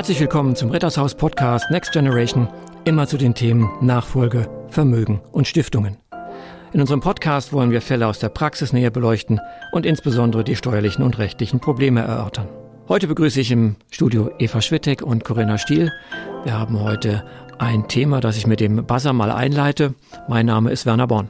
Herzlich willkommen zum Rittershaus Podcast Next Generation, immer zu den Themen Nachfolge, Vermögen und Stiftungen. In unserem Podcast wollen wir Fälle aus der Praxis näher beleuchten und insbesondere die steuerlichen und rechtlichen Probleme erörtern. Heute begrüße ich im Studio Eva Schwittek und Corinna Stiel. Wir haben heute ein Thema, das ich mit dem Buzzer mal einleite. Mein Name ist Werner Born.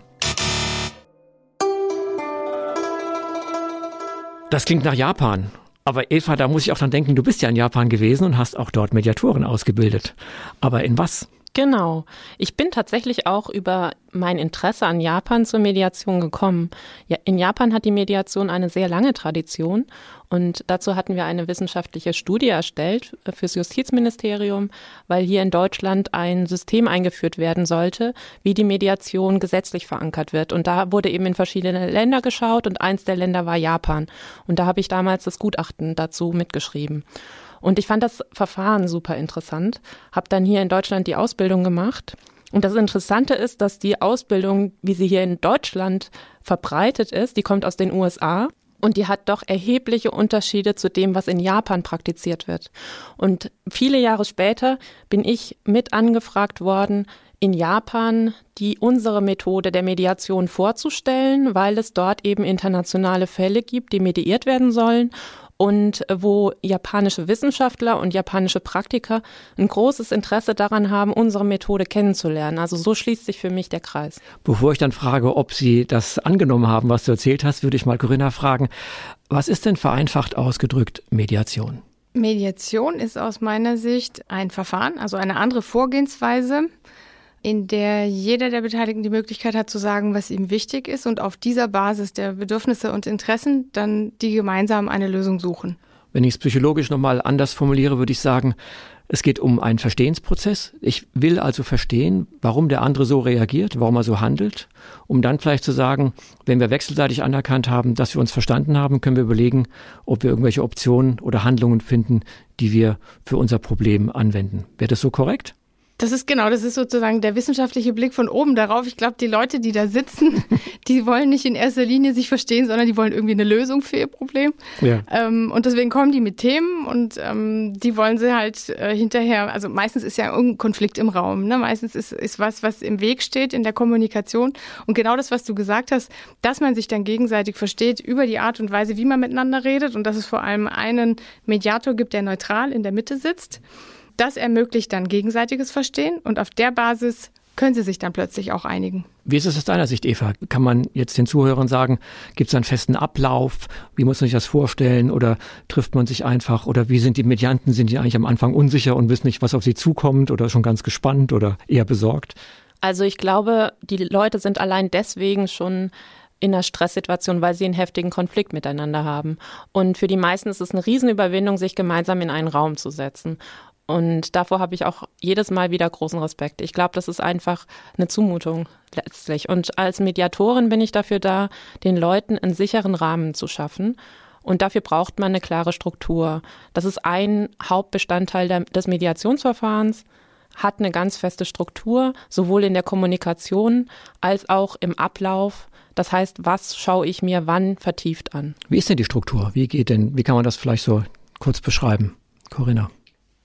Das klingt nach Japan. Aber Eva, da muss ich auch dran denken, du bist ja in Japan gewesen und hast auch dort Mediatoren ausgebildet. Aber in was? Genau. Ich bin tatsächlich auch über mein Interesse an Japan zur Mediation gekommen. Ja, in Japan hat die Mediation eine sehr lange Tradition und dazu hatten wir eine wissenschaftliche Studie erstellt fürs Justizministerium, weil hier in Deutschland ein System eingeführt werden sollte, wie die Mediation gesetzlich verankert wird. Und da wurde eben in verschiedene Länder geschaut und eins der Länder war Japan. Und da habe ich damals das Gutachten dazu mitgeschrieben. Und ich fand das Verfahren super interessant, habe dann hier in Deutschland die Ausbildung gemacht. Und das Interessante ist, dass die Ausbildung, wie sie hier in Deutschland verbreitet ist, die kommt aus den USA und die hat doch erhebliche Unterschiede zu dem, was in Japan praktiziert wird. Und viele Jahre später bin ich mit angefragt worden, in Japan die unsere Methode der Mediation vorzustellen, weil es dort eben internationale Fälle gibt, die mediiert werden sollen und wo japanische Wissenschaftler und japanische Praktiker ein großes Interesse daran haben, unsere Methode kennenzulernen. Also so schließt sich für mich der Kreis. Bevor ich dann frage, ob Sie das angenommen haben, was du erzählt hast, würde ich mal Corinna fragen, was ist denn vereinfacht ausgedrückt Mediation? Mediation ist aus meiner Sicht ein Verfahren, also eine andere Vorgehensweise, in der jeder der Beteiligten die Möglichkeit hat zu sagen, was ihm wichtig ist und auf dieser Basis der Bedürfnisse und Interessen dann die gemeinsam eine Lösung suchen. Wenn ich es psychologisch nochmal anders formuliere, würde ich sagen, es geht um einen Verstehensprozess. Ich will also verstehen, warum der andere so reagiert, warum er so handelt, um dann vielleicht zu sagen, wenn wir wechselseitig anerkannt haben, dass wir uns verstanden haben, können wir überlegen, ob wir irgendwelche Optionen oder Handlungen finden, die wir für unser Problem anwenden. Wäre das so korrekt? Das ist genau, das ist sozusagen der wissenschaftliche Blick von oben darauf. Ich glaube, die Leute, die da sitzen, die wollen nicht in erster Linie sich verstehen, sondern die wollen irgendwie eine Lösung für ihr Problem. Ja. Ähm, und deswegen kommen die mit Themen und ähm, die wollen sie halt äh, hinterher, also meistens ist ja irgendein Konflikt im Raum. Ne? Meistens ist, ist was, was im Weg steht in der Kommunikation. Und genau das, was du gesagt hast, dass man sich dann gegenseitig versteht über die Art und Weise, wie man miteinander redet und dass es vor allem einen Mediator gibt, der neutral in der Mitte sitzt. Das ermöglicht dann gegenseitiges Verstehen und auf der Basis können sie sich dann plötzlich auch einigen. Wie ist es aus deiner Sicht, Eva? Kann man jetzt den Zuhörern sagen, gibt es einen festen Ablauf? Wie muss man sich das vorstellen? Oder trifft man sich einfach? Oder wie sind die Medianten? Sind die eigentlich am Anfang unsicher und wissen nicht, was auf sie zukommt? Oder schon ganz gespannt oder eher besorgt? Also ich glaube, die Leute sind allein deswegen schon in einer Stresssituation, weil sie einen heftigen Konflikt miteinander haben. Und für die meisten ist es eine Riesenüberwindung, sich gemeinsam in einen Raum zu setzen. Und davor habe ich auch jedes Mal wieder großen Respekt. Ich glaube, das ist einfach eine Zumutung letztlich. Und als Mediatorin bin ich dafür da, den Leuten einen sicheren Rahmen zu schaffen. Und dafür braucht man eine klare Struktur. Das ist ein Hauptbestandteil des Mediationsverfahrens, hat eine ganz feste Struktur, sowohl in der Kommunikation als auch im Ablauf. Das heißt, was schaue ich mir wann vertieft an? Wie ist denn die Struktur? Wie geht denn, wie kann man das vielleicht so kurz beschreiben? Corinna.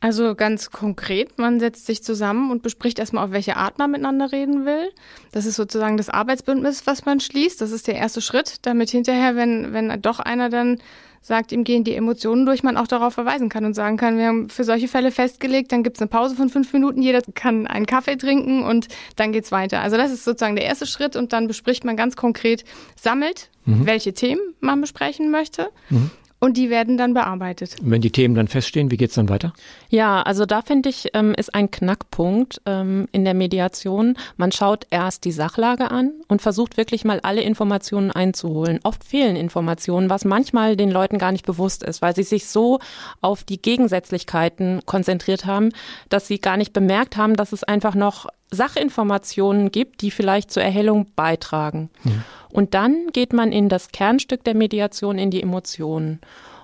Also ganz konkret, man setzt sich zusammen und bespricht erstmal, auf welche Art man miteinander reden will. Das ist sozusagen das Arbeitsbündnis, was man schließt. Das ist der erste Schritt, damit hinterher, wenn, wenn doch einer dann sagt, ihm gehen die Emotionen durch, man auch darauf verweisen kann und sagen kann, wir haben für solche Fälle festgelegt, dann gibt es eine Pause von fünf Minuten, jeder kann einen Kaffee trinken und dann geht's weiter. Also das ist sozusagen der erste Schritt und dann bespricht man ganz konkret, sammelt, mhm. welche Themen man besprechen möchte. Mhm. Und die werden dann bearbeitet. Wenn die Themen dann feststehen, wie geht es dann weiter? Ja, also da finde ich, ähm, ist ein Knackpunkt ähm, in der Mediation. Man schaut erst die Sachlage an und versucht wirklich mal alle Informationen einzuholen. Oft fehlen Informationen, was manchmal den Leuten gar nicht bewusst ist, weil sie sich so auf die Gegensätzlichkeiten konzentriert haben, dass sie gar nicht bemerkt haben, dass es einfach noch Sachinformationen gibt, die vielleicht zur Erhellung beitragen. Mhm. Und dann geht man in das Kernstück der Mediation, in die Emotionen.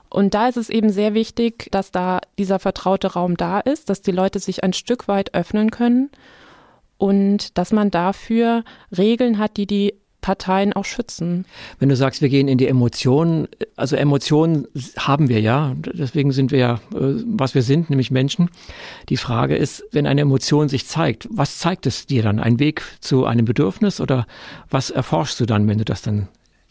Und da ist es eben sehr wichtig, dass da dieser vertraute Raum da ist, dass die Leute sich ein Stück weit öffnen können und dass man dafür Regeln hat, die die Parteien auch schützen. Wenn du sagst, wir gehen in die Emotionen, also Emotionen haben wir ja, deswegen sind wir ja, äh, was wir sind, nämlich Menschen. Die Frage ist, wenn eine Emotion sich zeigt, was zeigt es dir dann? Ein Weg zu einem Bedürfnis oder was erforschst du dann, wenn du das dann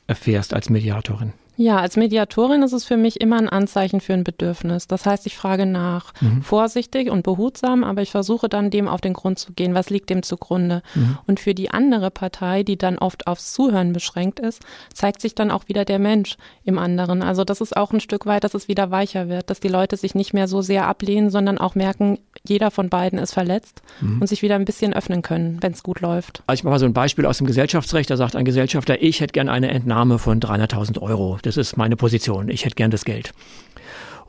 erfährst als Mediatorin? Ja, als Mediatorin ist es für mich immer ein Anzeichen für ein Bedürfnis. Das heißt, ich frage nach, mhm. vorsichtig und behutsam, aber ich versuche dann dem auf den Grund zu gehen. Was liegt dem zugrunde? Mhm. Und für die andere Partei, die dann oft aufs Zuhören beschränkt ist, zeigt sich dann auch wieder der Mensch im anderen. Also das ist auch ein Stück weit, dass es wieder weicher wird, dass die Leute sich nicht mehr so sehr ablehnen, sondern auch merken, jeder von beiden ist verletzt mhm. und sich wieder ein bisschen öffnen können, wenn es gut läuft. Also ich mache mal so ein Beispiel aus dem Gesellschaftsrecht. Da sagt ein Gesellschafter, ich hätte gerne eine Entnahme von 300.000 Euro. Das ist meine Position. Ich hätte gern das Geld.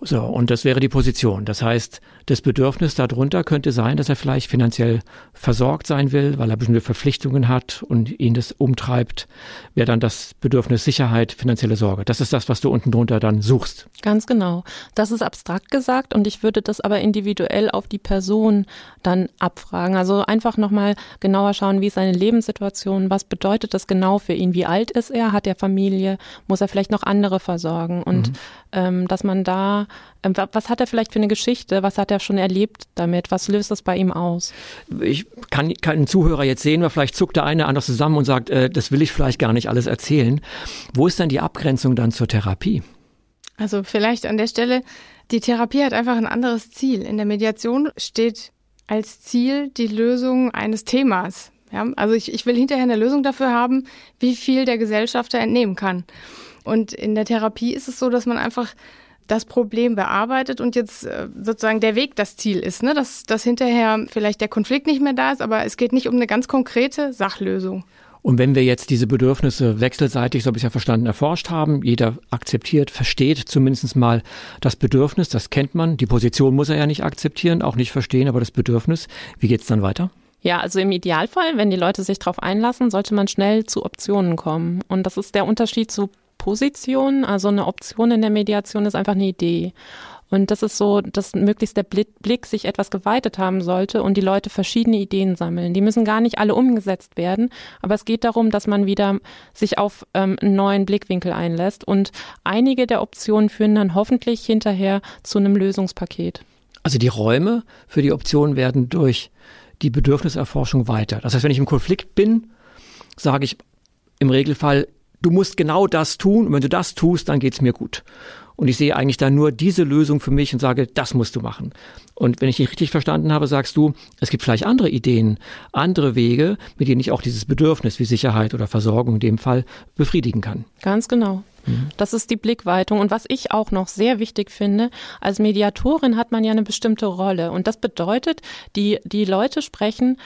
So, und das wäre die Position. Das heißt, das Bedürfnis darunter könnte sein, dass er vielleicht finanziell versorgt sein will, weil er bestimmte Verpflichtungen hat und ihn das umtreibt, wäre dann das Bedürfnis Sicherheit, finanzielle Sorge. Das ist das, was du unten drunter dann suchst. Ganz genau. Das ist abstrakt gesagt und ich würde das aber individuell auf die Person dann abfragen. Also einfach nochmal genauer schauen, wie ist seine Lebenssituation, was bedeutet das genau für ihn, wie alt ist er, hat er Familie, muss er vielleicht noch andere versorgen und mhm. ähm, dass man da was hat er vielleicht für eine Geschichte? Was hat er schon erlebt damit? Was löst das bei ihm aus? Ich kann keinen Zuhörer jetzt sehen, weil vielleicht zuckt der eine anders zusammen und sagt, äh, das will ich vielleicht gar nicht alles erzählen. Wo ist denn die Abgrenzung dann zur Therapie? Also vielleicht an der Stelle, die Therapie hat einfach ein anderes Ziel. In der Mediation steht als Ziel die Lösung eines Themas. Ja, also ich, ich will hinterher eine Lösung dafür haben, wie viel der Gesellschafter entnehmen kann. Und in der Therapie ist es so, dass man einfach das Problem bearbeitet und jetzt äh, sozusagen der Weg das Ziel ist, ne? dass, dass hinterher vielleicht der Konflikt nicht mehr da ist, aber es geht nicht um eine ganz konkrete Sachlösung. Und wenn wir jetzt diese Bedürfnisse wechselseitig, so habe ich ja verstanden, erforscht haben, jeder akzeptiert, versteht zumindest mal das Bedürfnis, das kennt man. Die Position muss er ja nicht akzeptieren, auch nicht verstehen, aber das Bedürfnis. Wie geht es dann weiter? Ja, also im Idealfall, wenn die Leute sich darauf einlassen, sollte man schnell zu Optionen kommen. Und das ist der Unterschied zu Position. Also eine Option in der Mediation ist einfach eine Idee. Und das ist so, dass möglichst der Blick sich etwas geweitet haben sollte und die Leute verschiedene Ideen sammeln. Die müssen gar nicht alle umgesetzt werden, aber es geht darum, dass man wieder sich auf ähm, einen neuen Blickwinkel einlässt und einige der Optionen führen dann hoffentlich hinterher zu einem Lösungspaket. Also die Räume für die Optionen werden durch die Bedürfniserforschung weiter. Das heißt, wenn ich im Konflikt bin, sage ich im Regelfall, du musst genau das tun und wenn du das tust, dann geht's mir gut. Und ich sehe eigentlich da nur diese Lösung für mich und sage, das musst du machen. Und wenn ich dich richtig verstanden habe, sagst du, es gibt vielleicht andere Ideen, andere Wege, mit denen ich auch dieses Bedürfnis wie Sicherheit oder Versorgung in dem Fall befriedigen kann. Ganz genau. Mhm. Das ist die Blickweitung. Und was ich auch noch sehr wichtig finde, als Mediatorin hat man ja eine bestimmte Rolle. Und das bedeutet, die, die Leute sprechen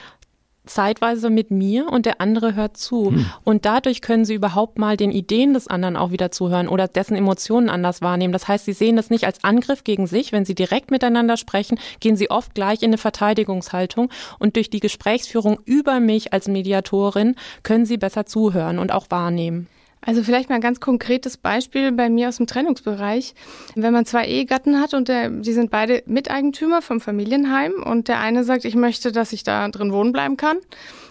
zeitweise mit mir und der andere hört zu. Hm. Und dadurch können sie überhaupt mal den Ideen des anderen auch wieder zuhören oder dessen Emotionen anders wahrnehmen. Das heißt, sie sehen das nicht als Angriff gegen sich. Wenn sie direkt miteinander sprechen, gehen sie oft gleich in eine Verteidigungshaltung. Und durch die Gesprächsführung über mich als Mediatorin können sie besser zuhören und auch wahrnehmen. Also vielleicht mal ein ganz konkretes Beispiel bei mir aus dem Trennungsbereich. Wenn man zwei Ehegatten hat und der, die sind beide Miteigentümer vom Familienheim und der eine sagt, ich möchte, dass ich da drin wohnen bleiben kann.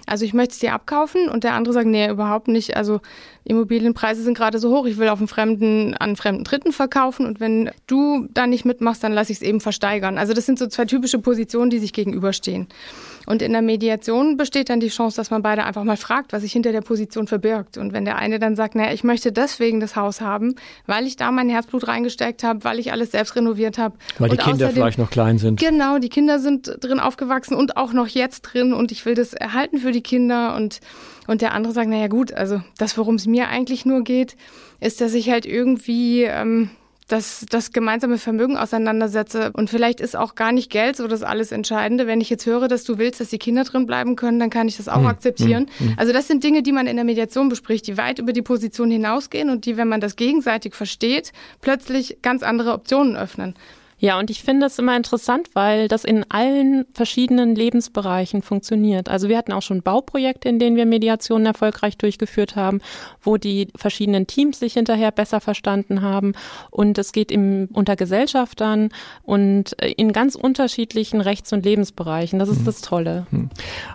Also ich möchte es dir abkaufen und der andere sagt, nee, überhaupt nicht. Also Immobilienpreise sind gerade so hoch, ich will auf einen fremden, an einen fremden Dritten verkaufen und wenn du da nicht mitmachst, dann lasse ich es eben versteigern. Also das sind so zwei typische Positionen, die sich gegenüberstehen. Und in der Mediation besteht dann die Chance, dass man beide einfach mal fragt, was sich hinter der Position verbirgt. Und wenn der eine dann sagt, naja, ich möchte deswegen das Haus haben, weil ich da mein Herzblut reingesteckt habe, weil ich alles selbst renoviert habe. Weil die Kinder außerdem, vielleicht noch klein sind. Genau, die Kinder sind drin aufgewachsen und auch noch jetzt drin und ich will das erhalten für die Kinder und und der andere sagt, naja gut, also das, worum es mir eigentlich nur geht, ist, dass ich halt irgendwie ähm, das, das gemeinsame Vermögen auseinandersetze. Und vielleicht ist auch gar nicht Geld so das alles Entscheidende. Wenn ich jetzt höre, dass du willst, dass die Kinder drin bleiben können, dann kann ich das auch hm, akzeptieren. Hm, hm. Also das sind Dinge, die man in der Mediation bespricht, die weit über die Position hinausgehen und die, wenn man das gegenseitig versteht, plötzlich ganz andere Optionen öffnen. Ja, und ich finde es immer interessant, weil das in allen verschiedenen Lebensbereichen funktioniert. Also wir hatten auch schon Bauprojekte, in denen wir Mediationen erfolgreich durchgeführt haben, wo die verschiedenen Teams sich hinterher besser verstanden haben. Und es geht im, unter Gesellschaftern und äh, in ganz unterschiedlichen Rechts- und Lebensbereichen. Das ist mhm. das Tolle. Mhm.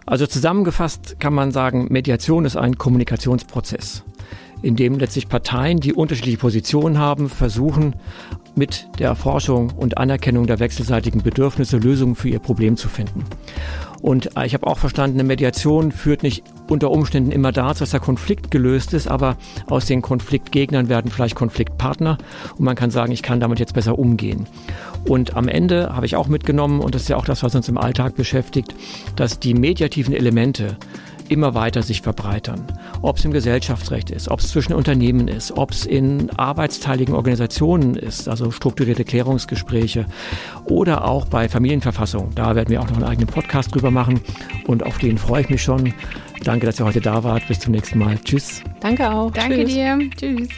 Also zusammengefasst kann man sagen, Mediation ist ein Kommunikationsprozess in dem letztlich Parteien, die unterschiedliche Positionen haben, versuchen, mit der Erforschung und Anerkennung der wechselseitigen Bedürfnisse Lösungen für ihr Problem zu finden. Und äh, ich habe auch verstanden, eine Mediation führt nicht unter Umständen immer dazu, dass der Konflikt gelöst ist, aber aus den Konfliktgegnern werden vielleicht Konfliktpartner und man kann sagen, ich kann damit jetzt besser umgehen. Und am Ende habe ich auch mitgenommen, und das ist ja auch das, was uns im Alltag beschäftigt, dass die mediativen Elemente immer weiter sich verbreitern. Ob es im Gesellschaftsrecht ist, ob es zwischen Unternehmen ist, ob es in arbeitsteiligen Organisationen ist, also strukturierte Klärungsgespräche oder auch bei Familienverfassung. Da werden wir auch noch einen eigenen Podcast drüber machen und auf den freue ich mich schon. Danke, dass ihr heute da wart. Bis zum nächsten Mal. Tschüss. Danke auch. Danke Tschüss. dir. Tschüss.